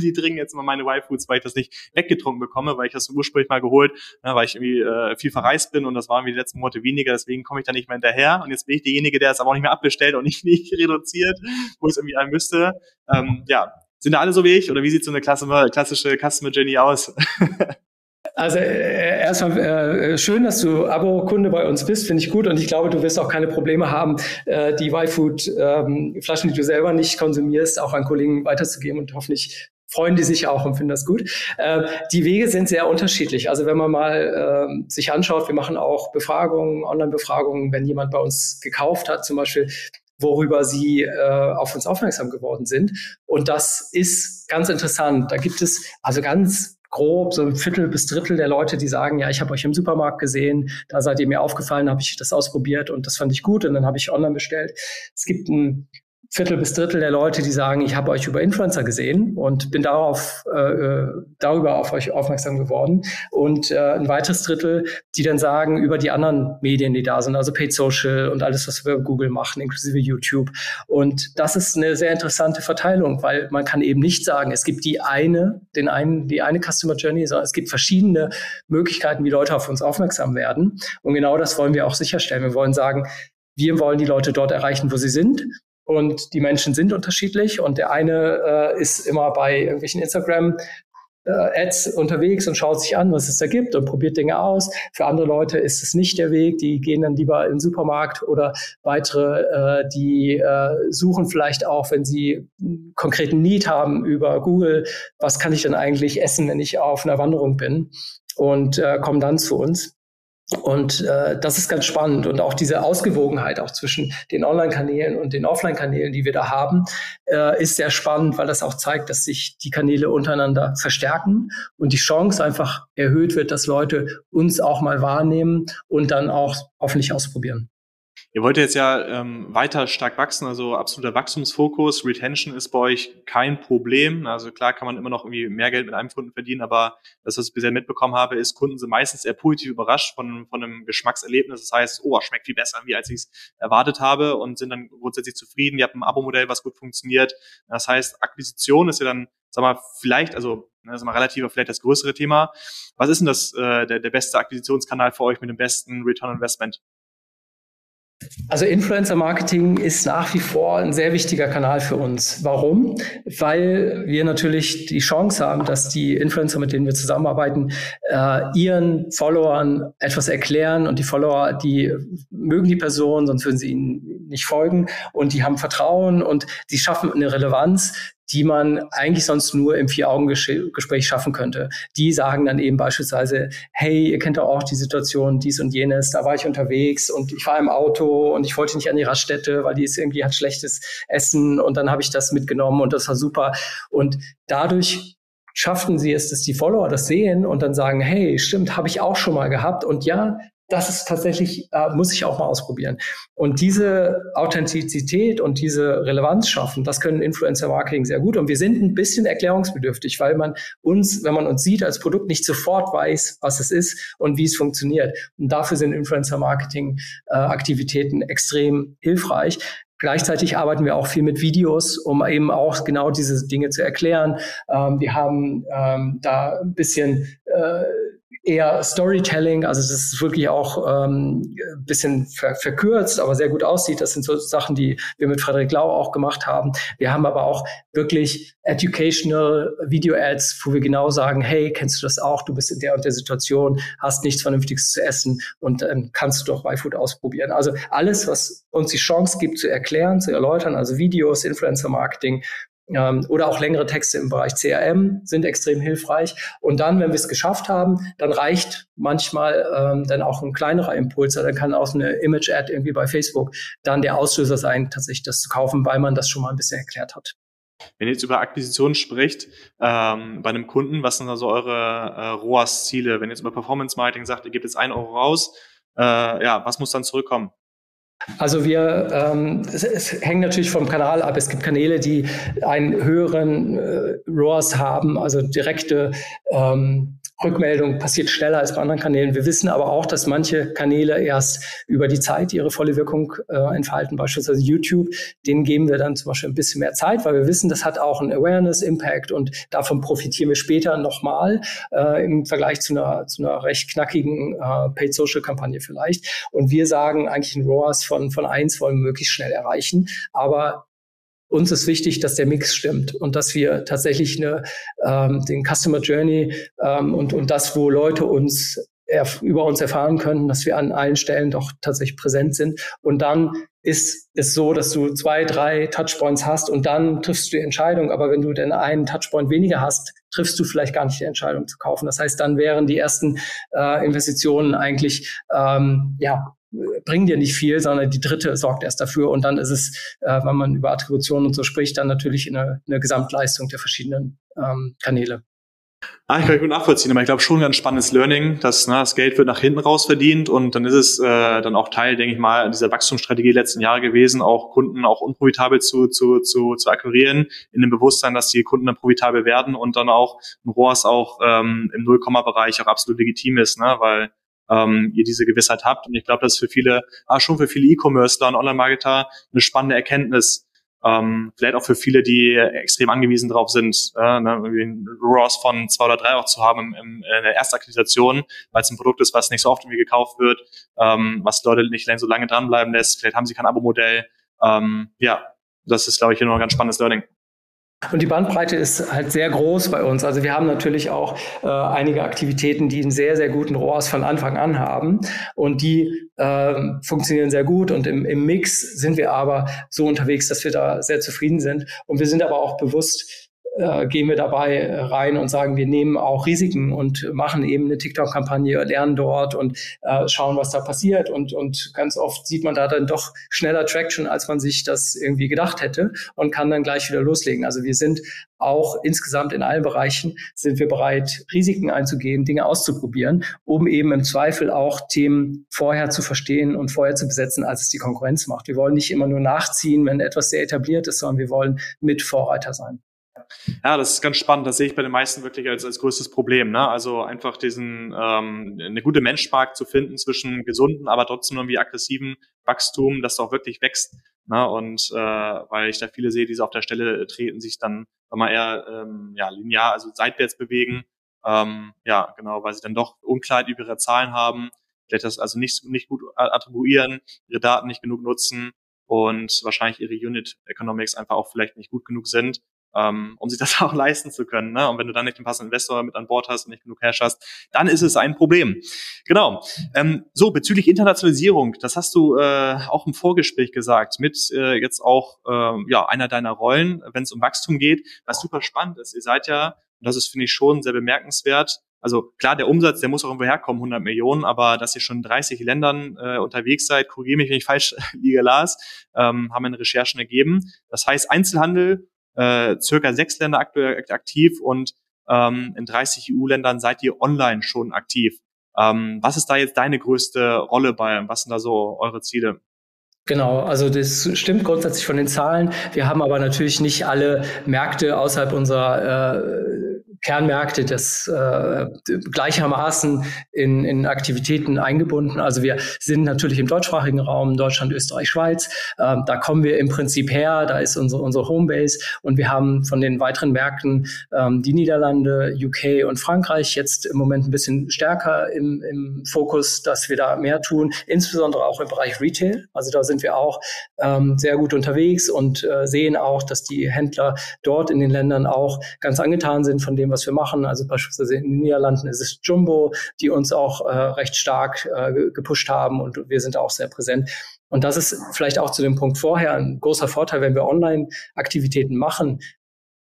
die trinken jetzt mal meine Y-Foods, weil ich das nicht weggetrunken bekomme, weil ich das ursprünglich mal geholt, ne, weil ich irgendwie äh, viel verreist bin und das waren wie die letzten Monate weniger, deswegen komme ich da nicht mehr hinterher. Und jetzt bin ich derjenige, der es aber auch nicht mehr abbestellt und nicht, *laughs* nicht reduziert, wo es irgendwie ein müsste. Ähm, ja, sind da alle so wie ich oder wie sieht so eine klassische Customer Journey aus? *laughs* Also äh, erstmal äh, schön, dass du Abo-Kunde bei uns bist, finde ich gut. Und ich glaube, du wirst auch keine Probleme haben, äh, die Y-Food-Flaschen, ähm, die du selber nicht konsumierst, auch an Kollegen weiterzugeben und hoffentlich freuen die sich auch und finden das gut. Äh, die Wege sind sehr unterschiedlich. Also wenn man mal äh, sich anschaut, wir machen auch Befragungen, Online-Befragungen, wenn jemand bei uns gekauft hat, zum Beispiel worüber sie äh, auf uns aufmerksam geworden sind. Und das ist ganz interessant. Da gibt es also ganz grob so ein Viertel bis Drittel der Leute, die sagen, ja, ich habe euch im Supermarkt gesehen, da seid ihr mir aufgefallen, habe ich das ausprobiert und das fand ich gut und dann habe ich online bestellt. Es gibt ein Viertel bis Drittel der Leute, die sagen, ich habe euch über Influencer gesehen und bin darauf äh, äh, darüber auf euch aufmerksam geworden. Und äh, ein weiteres Drittel, die dann sagen, über die anderen Medien, die da sind, also Paid Social und alles, was wir Google machen, inklusive YouTube. Und das ist eine sehr interessante Verteilung, weil man kann eben nicht sagen, es gibt die eine, den einen, die eine Customer Journey, sondern es gibt verschiedene Möglichkeiten, wie Leute auf uns aufmerksam werden. Und genau das wollen wir auch sicherstellen. Wir wollen sagen, wir wollen die Leute dort erreichen, wo sie sind und die Menschen sind unterschiedlich und der eine äh, ist immer bei irgendwelchen Instagram äh, Ads unterwegs und schaut sich an, was es da gibt und probiert Dinge aus. Für andere Leute ist es nicht der Weg. Die gehen dann lieber in den Supermarkt oder weitere, äh, die äh, suchen vielleicht auch, wenn sie einen konkreten Need haben über Google, was kann ich denn eigentlich essen, wenn ich auf einer Wanderung bin und äh, kommen dann zu uns. Und äh, das ist ganz spannend. Und auch diese Ausgewogenheit auch zwischen den Online-Kanälen und den Offline-Kanälen, die wir da haben, äh, ist sehr spannend, weil das auch zeigt, dass sich die Kanäle untereinander verstärken und die Chance einfach erhöht wird, dass Leute uns auch mal wahrnehmen und dann auch hoffentlich ausprobieren. Ihr wollt jetzt ja ähm, weiter stark wachsen, also absoluter Wachstumsfokus. Retention ist bei euch kein Problem. Also klar kann man immer noch irgendwie mehr Geld mit einem Kunden verdienen, aber das, was ich bisher mitbekommen habe, ist, Kunden sind meistens eher positiv überrascht von, von einem Geschmackserlebnis. Das heißt, oh, schmeckt viel besser, wie als ich es erwartet habe und sind dann grundsätzlich zufrieden. Ihr habt ein Abo-Modell, was gut funktioniert. Das heißt, Akquisition ist ja dann, sag mal, vielleicht, also das ist mal relativ, vielleicht das größere Thema. Was ist denn das, äh, der, der beste Akquisitionskanal für euch mit dem besten Return Investment? Also Influencer Marketing ist nach wie vor ein sehr wichtiger Kanal für uns. Warum? Weil wir natürlich die Chance haben, dass die Influencer, mit denen wir zusammenarbeiten, äh, ihren Followern etwas erklären und die Follower, die mögen die Person, sonst würden sie ihnen nicht folgen und die haben Vertrauen und die schaffen eine Relevanz, die man eigentlich sonst nur im Vier-Augen-Gespräch schaffen könnte. Die sagen dann eben beispielsweise, hey, ihr kennt doch auch die Situation, dies und jenes, da war ich unterwegs und ich war im Auto und ich wollte nicht an die Raststätte, weil die ist irgendwie hat schlechtes Essen und dann habe ich das mitgenommen und das war super. Und dadurch schafften sie es, dass die Follower das sehen und dann sagen, hey, stimmt, habe ich auch schon mal gehabt. Und ja, das ist tatsächlich, äh, muss ich auch mal ausprobieren. Und diese Authentizität und diese Relevanz schaffen, das können Influencer Marketing sehr gut. Und wir sind ein bisschen erklärungsbedürftig, weil man uns, wenn man uns sieht als Produkt, nicht sofort weiß, was es ist und wie es funktioniert. Und dafür sind Influencer Marketing äh, extrem hilfreich. Gleichzeitig arbeiten wir auch viel mit Videos, um eben auch genau diese Dinge zu erklären. Ähm, wir haben ähm, da ein bisschen äh, eher Storytelling, also das ist wirklich auch ähm, bisschen ver verkürzt, aber sehr gut aussieht. Das sind so Sachen, die wir mit Frederik Lau auch gemacht haben. Wir haben aber auch wirklich educational Video-Ads, wo wir genau sagen, hey, kennst du das auch? Du bist in der und der Situation, hast nichts Vernünftiges zu essen und ähm, kannst du doch YFood ausprobieren. Also alles, was uns die Chance gibt zu erklären, zu erläutern, also Videos, Influencer-Marketing, ähm, oder auch längere Texte im Bereich CRM sind extrem hilfreich. Und dann, wenn wir es geschafft haben, dann reicht manchmal ähm, dann auch ein kleinerer Impuls. Dann kann auch eine Image-Ad irgendwie bei Facebook dann der Auslöser sein, tatsächlich das zu kaufen, weil man das schon mal ein bisschen erklärt hat. Wenn ihr jetzt über Akquisition spricht, ähm, bei einem Kunden, was sind also eure äh, ROAS-Ziele? Wenn ihr jetzt über Performance-Marketing sagt, ihr gebt jetzt einen Euro raus, äh, ja, was muss dann zurückkommen? Also wir, ähm, es, es hängt natürlich vom Kanal ab. Es gibt Kanäle, die einen höheren äh, ROAS haben, also direkte ähm, Rückmeldung passiert schneller als bei anderen Kanälen. Wir wissen aber auch, dass manche Kanäle erst über die Zeit ihre volle Wirkung äh, entfalten. Beispielsweise YouTube, denen geben wir dann zum Beispiel ein bisschen mehr Zeit, weil wir wissen, das hat auch einen Awareness-Impact und davon profitieren wir später nochmal äh, im Vergleich zu einer, zu einer recht knackigen äh, Paid-Social-Kampagne vielleicht. Und wir sagen eigentlich ein ROAS von, von eins wollen wir möglichst schnell erreichen. Aber uns ist wichtig, dass der Mix stimmt und dass wir tatsächlich eine, ähm, den Customer Journey ähm, und, und das, wo Leute uns über uns erfahren können, dass wir an allen Stellen doch tatsächlich präsent sind. Und dann ist es so, dass du zwei, drei Touchpoints hast und dann triffst du die Entscheidung. Aber wenn du denn einen Touchpoint weniger hast, triffst du vielleicht gar nicht die Entscheidung zu kaufen. Das heißt, dann wären die ersten äh, Investitionen eigentlich ähm, ja bringen dir nicht viel, sondern die dritte sorgt erst dafür. Und dann ist es, äh, wenn man über Attribution und so spricht, dann natürlich eine, eine Gesamtleistung der verschiedenen ähm, Kanäle. Ah, ich kann gut nachvollziehen, aber ich glaube schon ein ganz spannendes Learning, dass na, das Geld wird nach hinten raus verdient und dann ist es äh, dann auch Teil, denke ich mal, dieser Wachstumsstrategie letzten Jahre gewesen, auch Kunden auch unprofitabel zu, zu, zu, zu akquirieren, in dem Bewusstsein, dass die Kunden dann profitabel werden und dann auch ein ROAS auch ähm, im Nullkomma-Bereich auch absolut legitim ist, ne? weil ähm, ihr diese Gewissheit habt. Und ich glaube, das ist für viele, ah, schon für viele E-Commercer und Online-Marketer eine spannende Erkenntnis. Ähm, vielleicht auch für viele, die extrem angewiesen drauf sind, äh, ne, ein ROAS von zwei oder drei auch zu haben im, in der Erstakquisition, weil es ein Produkt ist, was nicht so oft irgendwie gekauft wird, ähm, was Leute nicht so lange dranbleiben lässt. Vielleicht haben sie kein Abo-Modell. Ähm, ja, das ist, glaube ich, hier noch ein ganz spannendes Learning. Und die Bandbreite ist halt sehr groß bei uns. Also wir haben natürlich auch äh, einige Aktivitäten, die einen sehr, sehr guten ROAS von Anfang an haben. Und die äh, funktionieren sehr gut. Und im, im Mix sind wir aber so unterwegs, dass wir da sehr zufrieden sind. Und wir sind aber auch bewusst, äh, gehen wir dabei rein und sagen, wir nehmen auch Risiken und machen eben eine TikTok-Kampagne, lernen dort und äh, schauen, was da passiert. Und, und ganz oft sieht man da dann doch schneller Traction, als man sich das irgendwie gedacht hätte und kann dann gleich wieder loslegen. Also wir sind auch insgesamt in allen Bereichen sind wir bereit, Risiken einzugehen, Dinge auszuprobieren, um eben im Zweifel auch Themen vorher zu verstehen und vorher zu besetzen, als es die Konkurrenz macht. Wir wollen nicht immer nur nachziehen, wenn etwas sehr etabliert ist, sondern wir wollen mit Vorreiter sein. Ja, das ist ganz spannend. Das sehe ich bei den meisten wirklich als, als größtes Problem. Ne? Also einfach diesen ähm, eine gute Menschmarkt zu finden zwischen gesunden, aber trotzdem irgendwie aggressiven Wachstum, das auch wirklich wächst. Ne? Und äh, weil ich da viele sehe, die so auf der Stelle treten, sich dann mal eher ähm, ja, linear, also seitwärts bewegen. Ähm, ja, genau, weil sie dann doch Unklarheit über ihre Zahlen haben, vielleicht das also nicht, nicht gut attribuieren, ihre Daten nicht genug nutzen und wahrscheinlich ihre Unit Economics einfach auch vielleicht nicht gut genug sind ähm, um sich das *laughs* auch leisten zu können. Ne? Und wenn du dann nicht den passenden Investor mit an Bord hast und nicht genug Cash hast, dann ist es ein Problem. Genau. Ähm, so, bezüglich Internationalisierung, das hast du äh, auch im Vorgespräch gesagt, mit äh, jetzt auch äh, ja, einer deiner Rollen, wenn es um Wachstum geht, was super spannend ist. Ihr seid ja, und das ist, finde ich, schon sehr bemerkenswert, also klar, der Umsatz, der muss auch irgendwo herkommen, 100 Millionen, aber dass ihr schon in 30 Ländern äh, unterwegs seid, korrigiere mich, wenn ich falsch *laughs* liege, Lars, ähm, haben meine Recherchen ergeben. Das heißt, Einzelhandel äh, circa sechs Länder aktuell aktiv und ähm, in 30 EU-Ländern seid ihr online schon aktiv. Ähm, was ist da jetzt deine größte Rolle bei? Was sind da so eure Ziele? Genau, also das stimmt grundsätzlich von den Zahlen. Wir haben aber natürlich nicht alle Märkte außerhalb unserer äh, Kernmärkte das äh, gleichermaßen in, in Aktivitäten eingebunden. Also wir sind natürlich im deutschsprachigen Raum, Deutschland, Österreich, Schweiz. Ähm, da kommen wir im Prinzip her, da ist unsere, unsere Homebase und wir haben von den weiteren Märkten ähm, die Niederlande, UK und Frankreich jetzt im Moment ein bisschen stärker im, im Fokus, dass wir da mehr tun, insbesondere auch im Bereich Retail. Also da sind wir auch ähm, sehr gut unterwegs und äh, sehen auch, dass die Händler dort in den Ländern auch ganz angetan sind von dem, dem, was wir machen. Also beispielsweise in den Niederlanden ist es Jumbo, die uns auch äh, recht stark äh, gepusht haben und wir sind auch sehr präsent. Und das ist vielleicht auch zu dem Punkt vorher ein großer Vorteil, wenn wir Online-Aktivitäten machen.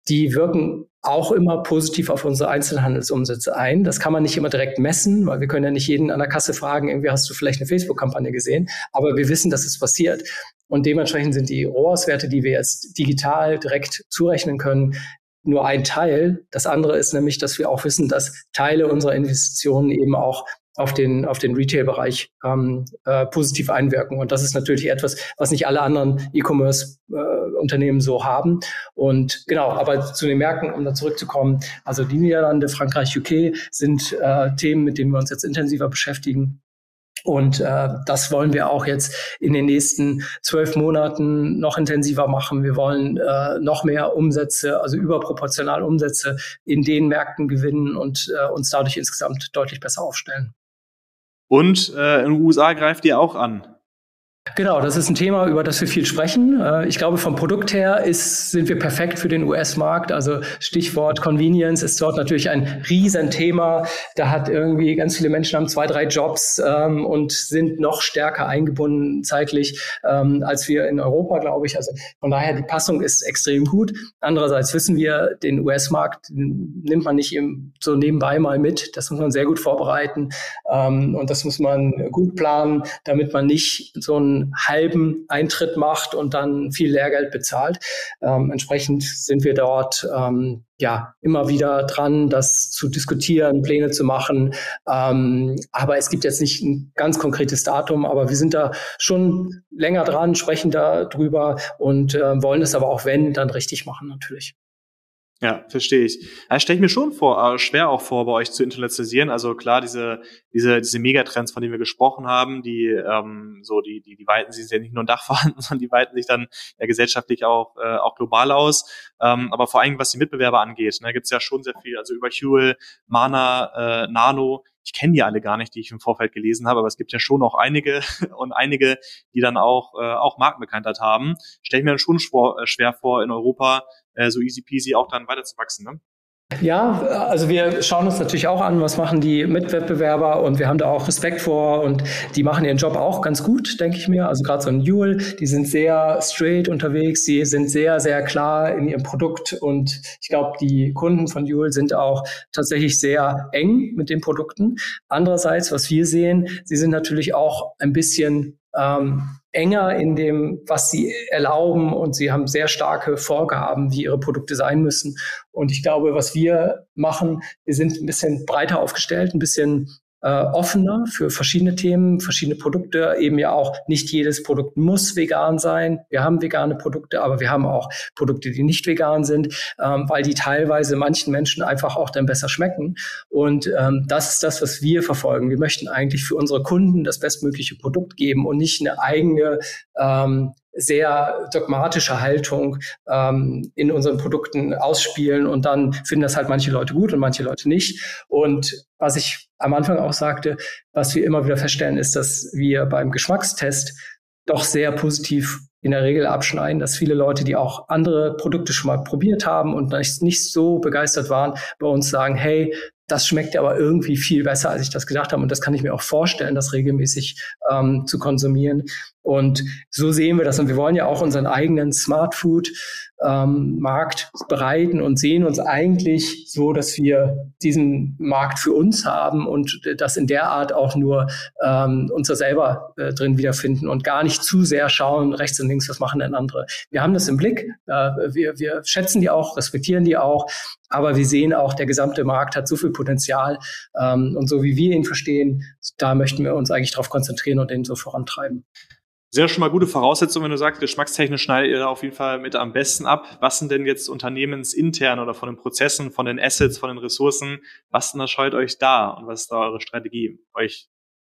Die wirken auch immer positiv auf unsere Einzelhandelsumsätze ein. Das kann man nicht immer direkt messen, weil wir können ja nicht jeden an der Kasse fragen, irgendwie hast du vielleicht eine Facebook-Kampagne gesehen, aber wir wissen, dass es passiert. Und dementsprechend sind die ROAS-Werte, die wir jetzt digital direkt zurechnen können, nur ein Teil. Das andere ist nämlich, dass wir auch wissen, dass Teile unserer Investitionen eben auch auf den, auf den Retail-Bereich ähm, äh, positiv einwirken. Und das ist natürlich etwas, was nicht alle anderen E-Commerce-Unternehmen äh, so haben. Und genau, aber zu den Märkten, um da zurückzukommen, also die Niederlande, Frankreich, UK sind äh, Themen, mit denen wir uns jetzt intensiver beschäftigen. Und äh, das wollen wir auch jetzt in den nächsten zwölf Monaten noch intensiver machen. Wir wollen äh, noch mehr Umsätze, also überproportional Umsätze in den Märkten gewinnen und äh, uns dadurch insgesamt deutlich besser aufstellen. Und äh, in den USA greift ihr auch an. Genau, das ist ein Thema, über das wir viel sprechen. Äh, ich glaube, vom Produkt her ist, sind wir perfekt für den US-Markt. Also Stichwort Convenience ist dort natürlich ein Riesenthema. Da hat irgendwie ganz viele Menschen haben zwei, drei Jobs ähm, und sind noch stärker eingebunden zeitlich ähm, als wir in Europa, glaube ich. Also von daher, die Passung ist extrem gut. Andererseits wissen wir, den US-Markt nimmt man nicht so nebenbei mal mit. Das muss man sehr gut vorbereiten ähm, und das muss man gut planen, damit man nicht so ein halben Eintritt macht und dann viel Lehrgeld bezahlt. Ähm, entsprechend sind wir dort ähm, ja immer wieder dran, das zu diskutieren, Pläne zu machen. Ähm, aber es gibt jetzt nicht ein ganz konkretes Datum, aber wir sind da schon länger dran, sprechen da drüber und äh, wollen es aber auch wenn, dann richtig machen natürlich. Ja, verstehe ich. Ja, stelle ich mir schon vor, äh, schwer auch vor, bei euch zu internationalisieren. Also klar, diese, diese, diese Megatrends, von denen wir gesprochen haben, die, ähm, so, die, die, die weiten sich ja nicht nur im Dach *laughs* vorhanden, sondern die weiten sich dann ja gesellschaftlich auch, äh, auch global aus. Ähm, aber vor allem, was die Mitbewerber angeht, ne, gibt es ja schon sehr viel. Also über Huel, Mana, äh, Nano, ich kenne die alle gar nicht, die ich im Vorfeld gelesen habe, aber es gibt ja schon auch einige *laughs* und einige, die dann auch, äh, auch Markenbekanntheit haben. Stelle ich mir dann schon äh, schwer vor, in Europa äh, so easy peasy auch dann weiter zu wachsen. Ne? Ja, also wir schauen uns natürlich auch an, was machen die Mitwettbewerber und wir haben da auch Respekt vor und die machen ihren Job auch ganz gut, denke ich mir. Also gerade so ein Jule, die sind sehr straight unterwegs, sie sind sehr, sehr klar in ihrem Produkt und ich glaube, die Kunden von Jule sind auch tatsächlich sehr eng mit den Produkten. Andererseits, was wir sehen, sie sind natürlich auch ein bisschen ähm, enger in dem, was sie erlauben und sie haben sehr starke Vorgaben, wie ihre Produkte sein müssen. Und ich glaube, was wir machen, wir sind ein bisschen breiter aufgestellt, ein bisschen äh, offener für verschiedene Themen, verschiedene Produkte. Eben ja auch nicht jedes Produkt muss vegan sein. Wir haben vegane Produkte, aber wir haben auch Produkte, die nicht vegan sind, ähm, weil die teilweise manchen Menschen einfach auch dann besser schmecken. Und ähm, das ist das, was wir verfolgen. Wir möchten eigentlich für unsere Kunden das bestmögliche Produkt geben und nicht eine eigene ähm, sehr dogmatische Haltung ähm, in unseren Produkten ausspielen und dann finden das halt manche Leute gut und manche Leute nicht. Und was ich am Anfang auch sagte, was wir immer wieder feststellen, ist, dass wir beim Geschmackstest doch sehr positiv in der Regel abschneiden, dass viele Leute, die auch andere Produkte schon mal probiert haben und nicht so begeistert waren, bei uns sagen, hey, das schmeckt aber irgendwie viel besser, als ich das gedacht habe. Und das kann ich mir auch vorstellen, das regelmäßig ähm, zu konsumieren. Und so sehen wir das. Und wir wollen ja auch unseren eigenen Smart Food ähm, Markt bereiten und sehen uns eigentlich so, dass wir diesen Markt für uns haben und das in der Art auch nur ähm, uns da selber äh, drin wiederfinden und gar nicht zu sehr schauen, rechts und links, was machen denn andere. Wir haben das im Blick. Äh, wir, wir schätzen die auch, respektieren die auch. Aber wir sehen auch, der gesamte Markt hat so viel Potenzial. Ähm, und so wie wir ihn verstehen, da möchten wir uns eigentlich darauf konzentrieren und den so vorantreiben. Sehr schon mal gute Voraussetzungen, wenn du sagst, geschmackstechnisch schneidet ihr da auf jeden Fall mit am besten ab. Was sind denn jetzt unternehmensintern oder von den Prozessen, von den Assets, von den Ressourcen, was unterscheidet euch da und was ist da eure Strategie, euch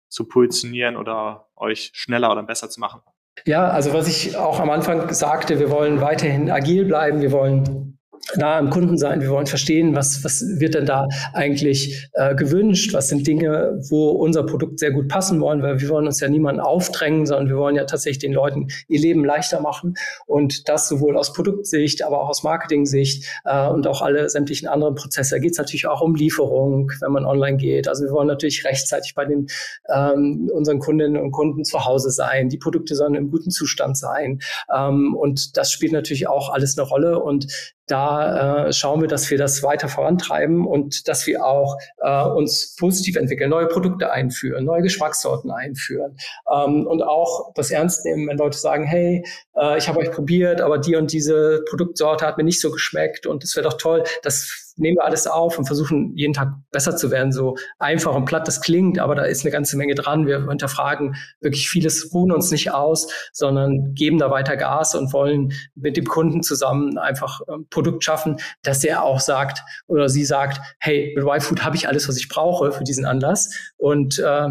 zu positionieren oder euch schneller oder besser zu machen? Ja, also was ich auch am Anfang sagte, wir wollen weiterhin agil bleiben, wir wollen nah am Kunden sein. Wir wollen verstehen, was, was wird denn da eigentlich äh, gewünscht? Was sind Dinge, wo unser Produkt sehr gut passen wollen? Weil wir wollen uns ja niemanden aufdrängen, sondern wir wollen ja tatsächlich den Leuten ihr Leben leichter machen. Und das sowohl aus Produktsicht, aber auch aus Marketing-Sicht äh, und auch alle sämtlichen anderen Prozesse. Da geht es natürlich auch um Lieferung, wenn man online geht. Also wir wollen natürlich rechtzeitig bei den ähm, unseren Kundinnen und Kunden zu Hause sein. Die Produkte sollen im guten Zustand sein. Ähm, und das spielt natürlich auch alles eine Rolle. Und da äh, schauen wir, dass wir das weiter vorantreiben und dass wir auch äh, uns positiv entwickeln, neue Produkte einführen, neue Geschmackssorten einführen ähm, und auch das ernst nehmen, wenn Leute sagen, hey, äh, ich habe euch probiert, aber die und diese Produktsorte hat mir nicht so geschmeckt und es wäre doch toll, das nehmen wir alles auf und versuchen jeden Tag besser zu werden. So einfach und platt das klingt, aber da ist eine ganze Menge dran. Wir hinterfragen wirklich vieles, ruhen uns nicht aus, sondern geben da weiter Gas und wollen mit dem Kunden zusammen einfach ein Produkt schaffen, dass der auch sagt oder sie sagt, hey, mit Y-Food habe ich alles, was ich brauche für diesen Anlass und äh,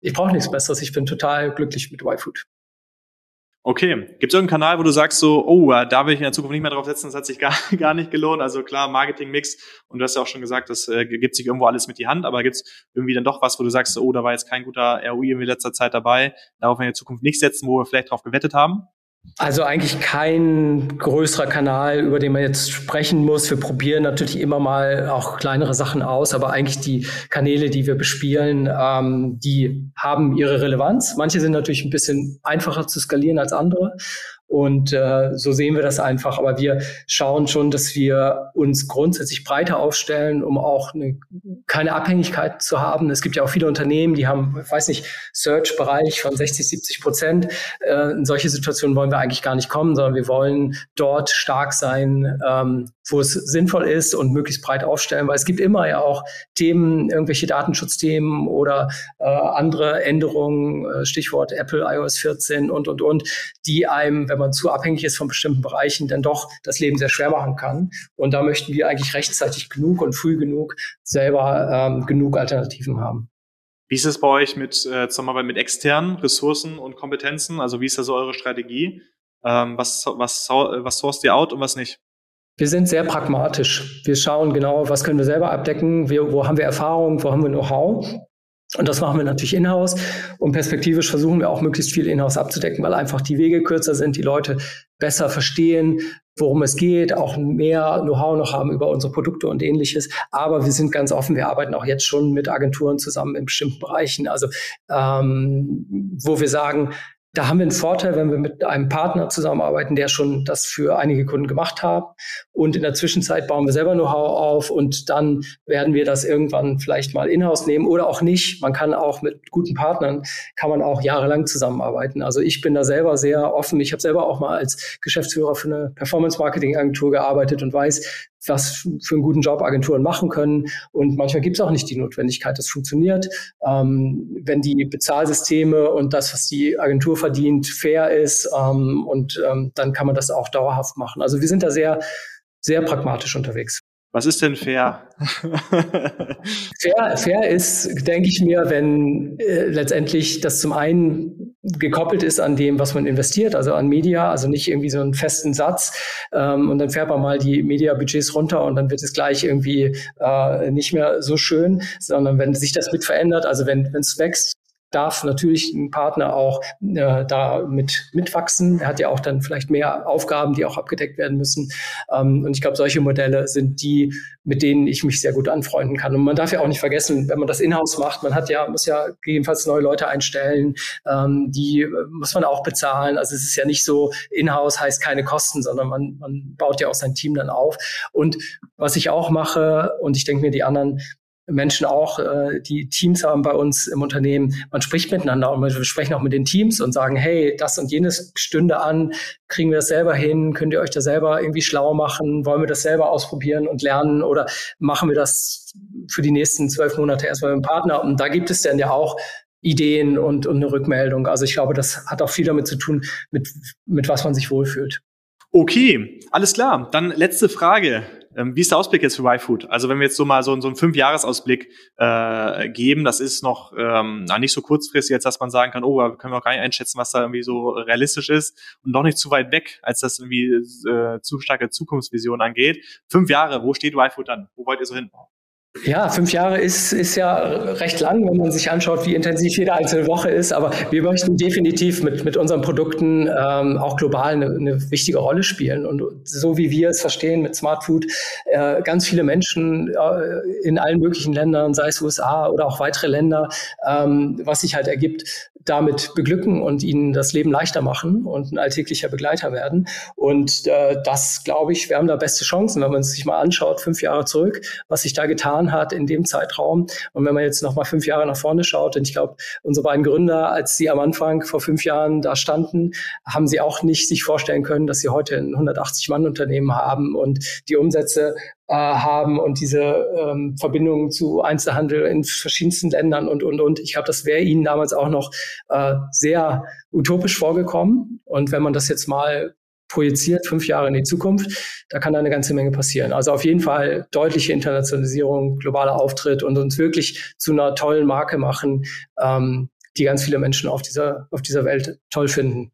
ich brauche nichts Besseres. Ich bin total glücklich mit Y-Food. Okay. Gibt es irgendeinen Kanal, wo du sagst so, oh, äh, da will ich in der Zukunft nicht mehr drauf setzen, das hat sich gar, *laughs* gar nicht gelohnt. Also klar, Marketing-Mix und du hast ja auch schon gesagt, das äh, gibt sich irgendwo alles mit die Hand, aber gibt es irgendwie dann doch was, wo du sagst, oh, da war jetzt kein guter ROI in letzter Zeit dabei, darauf in der Zukunft nicht setzen, wo wir vielleicht drauf gewettet haben? Also eigentlich kein größerer Kanal, über den man jetzt sprechen muss. Wir probieren natürlich immer mal auch kleinere Sachen aus, aber eigentlich die Kanäle, die wir bespielen, ähm, die haben ihre Relevanz. Manche sind natürlich ein bisschen einfacher zu skalieren als andere. Und äh, so sehen wir das einfach. Aber wir schauen schon, dass wir uns grundsätzlich breiter aufstellen, um auch eine, keine Abhängigkeit zu haben. Es gibt ja auch viele Unternehmen, die haben, weiß nicht, Search-Bereich von 60, 70 Prozent. Äh, in solche Situationen wollen wir eigentlich gar nicht kommen, sondern wir wollen dort stark sein, ähm, wo es sinnvoll ist und möglichst breit aufstellen, weil es gibt immer ja auch Themen, irgendwelche Datenschutzthemen oder äh, andere Änderungen, äh, Stichwort Apple iOS 14 und, und, und, die einem, wenn man zu abhängig ist von bestimmten Bereichen, dann doch das Leben sehr schwer machen kann. Und da möchten wir eigentlich rechtzeitig genug und früh genug selber ähm, genug Alternativen haben. Wie ist es bei euch mit äh, Zusammenarbeit mit externen Ressourcen und Kompetenzen? Also wie ist da so eure Strategie? Ähm, was, was, was sourced ihr out und was nicht? Wir sind sehr pragmatisch. Wir schauen genau, was können wir selber abdecken, wir, wo haben wir Erfahrung, wo haben wir Know-how Und das machen wir natürlich in-house. Und perspektivisch versuchen wir auch möglichst viel in-house abzudecken, weil einfach die Wege kürzer sind, die Leute besser verstehen, worum es geht, auch mehr Know-how noch haben über unsere Produkte und ähnliches. Aber wir sind ganz offen, wir arbeiten auch jetzt schon mit Agenturen zusammen in bestimmten Bereichen. Also ähm, wo wir sagen, da haben wir einen Vorteil, wenn wir mit einem Partner zusammenarbeiten, der schon das für einige Kunden gemacht hat. Und in der Zwischenzeit bauen wir selber Know-how auf und dann werden wir das irgendwann vielleicht mal in-house nehmen oder auch nicht. Man kann auch mit guten Partnern, kann man auch jahrelang zusammenarbeiten. Also ich bin da selber sehr offen. Ich habe selber auch mal als Geschäftsführer für eine Performance-Marketing-Agentur gearbeitet und weiß, was für einen guten Job Agenturen machen können. Und manchmal gibt es auch nicht die Notwendigkeit, das funktioniert. Ähm, wenn die Bezahlsysteme und das, was die Agentur verdient, fair ist, ähm, und ähm, dann kann man das auch dauerhaft machen. Also wir sind da sehr, sehr pragmatisch unterwegs. Was ist denn fair? *laughs* fair? Fair ist, denke ich mir, wenn äh, letztendlich das zum einen gekoppelt ist an dem, was man investiert, also an Media, also nicht irgendwie so einen festen Satz ähm, und dann fährt man mal die Media-Budgets runter und dann wird es gleich irgendwie äh, nicht mehr so schön, sondern wenn sich das mit verändert, also wenn es wächst, darf natürlich ein Partner auch äh, da mit mitwachsen. Er hat ja auch dann vielleicht mehr Aufgaben, die auch abgedeckt werden müssen. Ähm, und ich glaube, solche Modelle sind die, mit denen ich mich sehr gut anfreunden kann. Und man darf ja auch nicht vergessen, wenn man das in-house macht, man hat ja, muss ja gegebenenfalls neue Leute einstellen, ähm, die muss man auch bezahlen. Also es ist ja nicht so, in-house heißt keine Kosten, sondern man, man baut ja auch sein Team dann auf. Und was ich auch mache, und ich denke mir, die anderen Menschen auch, äh, die Teams haben bei uns im Unternehmen. Man spricht miteinander und wir sprechen auch mit den Teams und sagen, hey, das und jenes stünde an, kriegen wir das selber hin? Könnt ihr euch da selber irgendwie schlau machen? Wollen wir das selber ausprobieren und lernen oder machen wir das für die nächsten zwölf Monate erstmal mit dem Partner? Und da gibt es dann ja auch Ideen und, und eine Rückmeldung. Also ich glaube, das hat auch viel damit zu tun, mit, mit was man sich wohlfühlt. Okay, alles klar. Dann letzte Frage. Ähm, wie ist der Ausblick jetzt für YFood? Also wenn wir jetzt so mal so, so einen Fünf-Jahres-Ausblick äh, geben, das ist noch ähm, nicht so kurzfristig, jetzt dass man sagen kann, oh, wir können auch gar nicht einschätzen, was da irgendwie so realistisch ist und noch nicht zu weit weg, als das irgendwie äh, zu starke Zukunftsvision angeht. Fünf Jahre, wo steht YFood dann? Wo wollt ihr so hin? Ja, fünf Jahre ist, ist ja recht lang, wenn man sich anschaut, wie intensiv jede einzelne Woche ist. Aber wir möchten definitiv mit, mit unseren Produkten ähm, auch global eine, eine wichtige Rolle spielen. Und so wie wir es verstehen mit Smart Food, äh, ganz viele Menschen äh, in allen möglichen Ländern, sei es USA oder auch weitere Länder, ähm, was sich halt ergibt, damit beglücken und ihnen das Leben leichter machen und ein alltäglicher Begleiter werden. Und äh, das, glaube ich, wir haben da beste Chancen, wenn man sich mal anschaut, fünf Jahre zurück, was sich da getan hat in dem Zeitraum. Und wenn man jetzt noch mal fünf Jahre nach vorne schaut, und ich glaube, unsere beiden Gründer, als sie am Anfang vor fünf Jahren da standen, haben sie auch nicht sich vorstellen können, dass sie heute ein 180-Mann-Unternehmen haben und die Umsätze äh, haben und diese ähm, Verbindungen zu Einzelhandel in verschiedensten Ländern und, und, und. Ich glaube, das wäre ihnen damals auch noch äh, sehr utopisch vorgekommen. Und wenn man das jetzt mal projiziert, fünf Jahre in die Zukunft, da kann da eine ganze Menge passieren. Also auf jeden Fall deutliche Internationalisierung, globaler Auftritt und uns wirklich zu einer tollen Marke machen, ähm, die ganz viele Menschen auf dieser, auf dieser Welt toll finden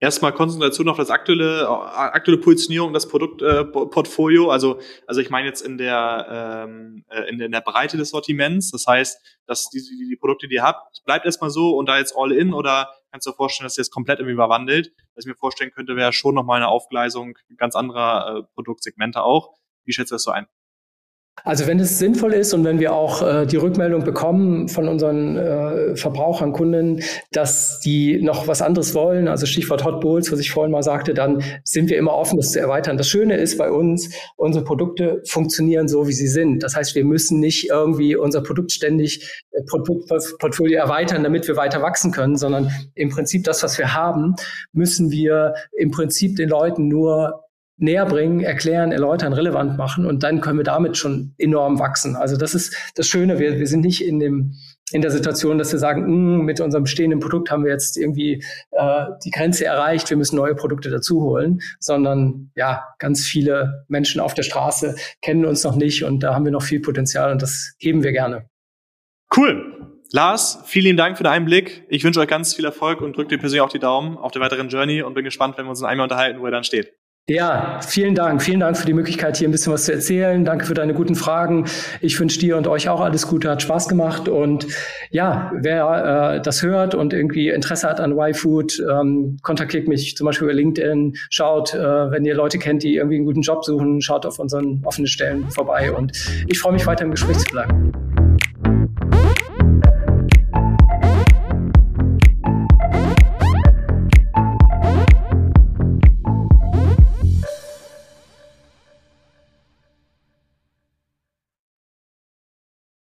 erstmal Konzentration auf das aktuelle, äh, aktuelle Positionierung, das Produktportfolio. Äh, also, also ich meine jetzt in der, ähm, äh, in, in der Breite des Sortiments. Das heißt, dass die, die, die Produkte, die ihr habt, bleibt erstmal so und da jetzt all in oder kannst du dir vorstellen, dass ihr das komplett irgendwie überwandelt? Was ich mir vorstellen könnte, wäre schon nochmal eine Aufgleisung ganz anderer äh, Produktsegmente auch. Wie schätzt du das so ein? Also wenn es sinnvoll ist und wenn wir auch äh, die Rückmeldung bekommen von unseren äh, Verbrauchern, Kunden, dass die noch was anderes wollen, also Stichwort Hot Bowls, was ich vorhin mal sagte, dann sind wir immer offen, das zu erweitern. Das Schöne ist bei uns, unsere Produkte funktionieren so, wie sie sind. Das heißt, wir müssen nicht irgendwie unser Produkt ständig, äh, Produktportfolio erweitern, damit wir weiter wachsen können, sondern im Prinzip das, was wir haben, müssen wir im Prinzip den Leuten nur näher bringen, erklären, erläutern, relevant machen und dann können wir damit schon enorm wachsen. Also das ist das Schöne. Wir, wir sind nicht in dem in der Situation, dass wir sagen, mm, mit unserem bestehenden Produkt haben wir jetzt irgendwie äh, die Grenze erreicht, wir müssen neue Produkte dazu holen, sondern ja, ganz viele Menschen auf der Straße kennen uns noch nicht und da haben wir noch viel Potenzial und das geben wir gerne. Cool. Lars, vielen Dank für den Einblick. Ich wünsche euch ganz viel Erfolg und drückt dir persönlich auch die Daumen auf der weiteren Journey und bin gespannt, wenn wir uns in einmal unterhalten, wo er dann steht. Ja, vielen Dank. Vielen Dank für die Möglichkeit, hier ein bisschen was zu erzählen. Danke für deine guten Fragen. Ich wünsche dir und euch auch alles Gute. Hat Spaß gemacht. Und ja, wer äh, das hört und irgendwie Interesse hat an Y-Food, ähm, kontaktiert mich zum Beispiel über LinkedIn. Schaut, äh, wenn ihr Leute kennt, die irgendwie einen guten Job suchen, schaut auf unseren offenen Stellen vorbei. Und ich freue mich weiter im Gespräch zu bleiben.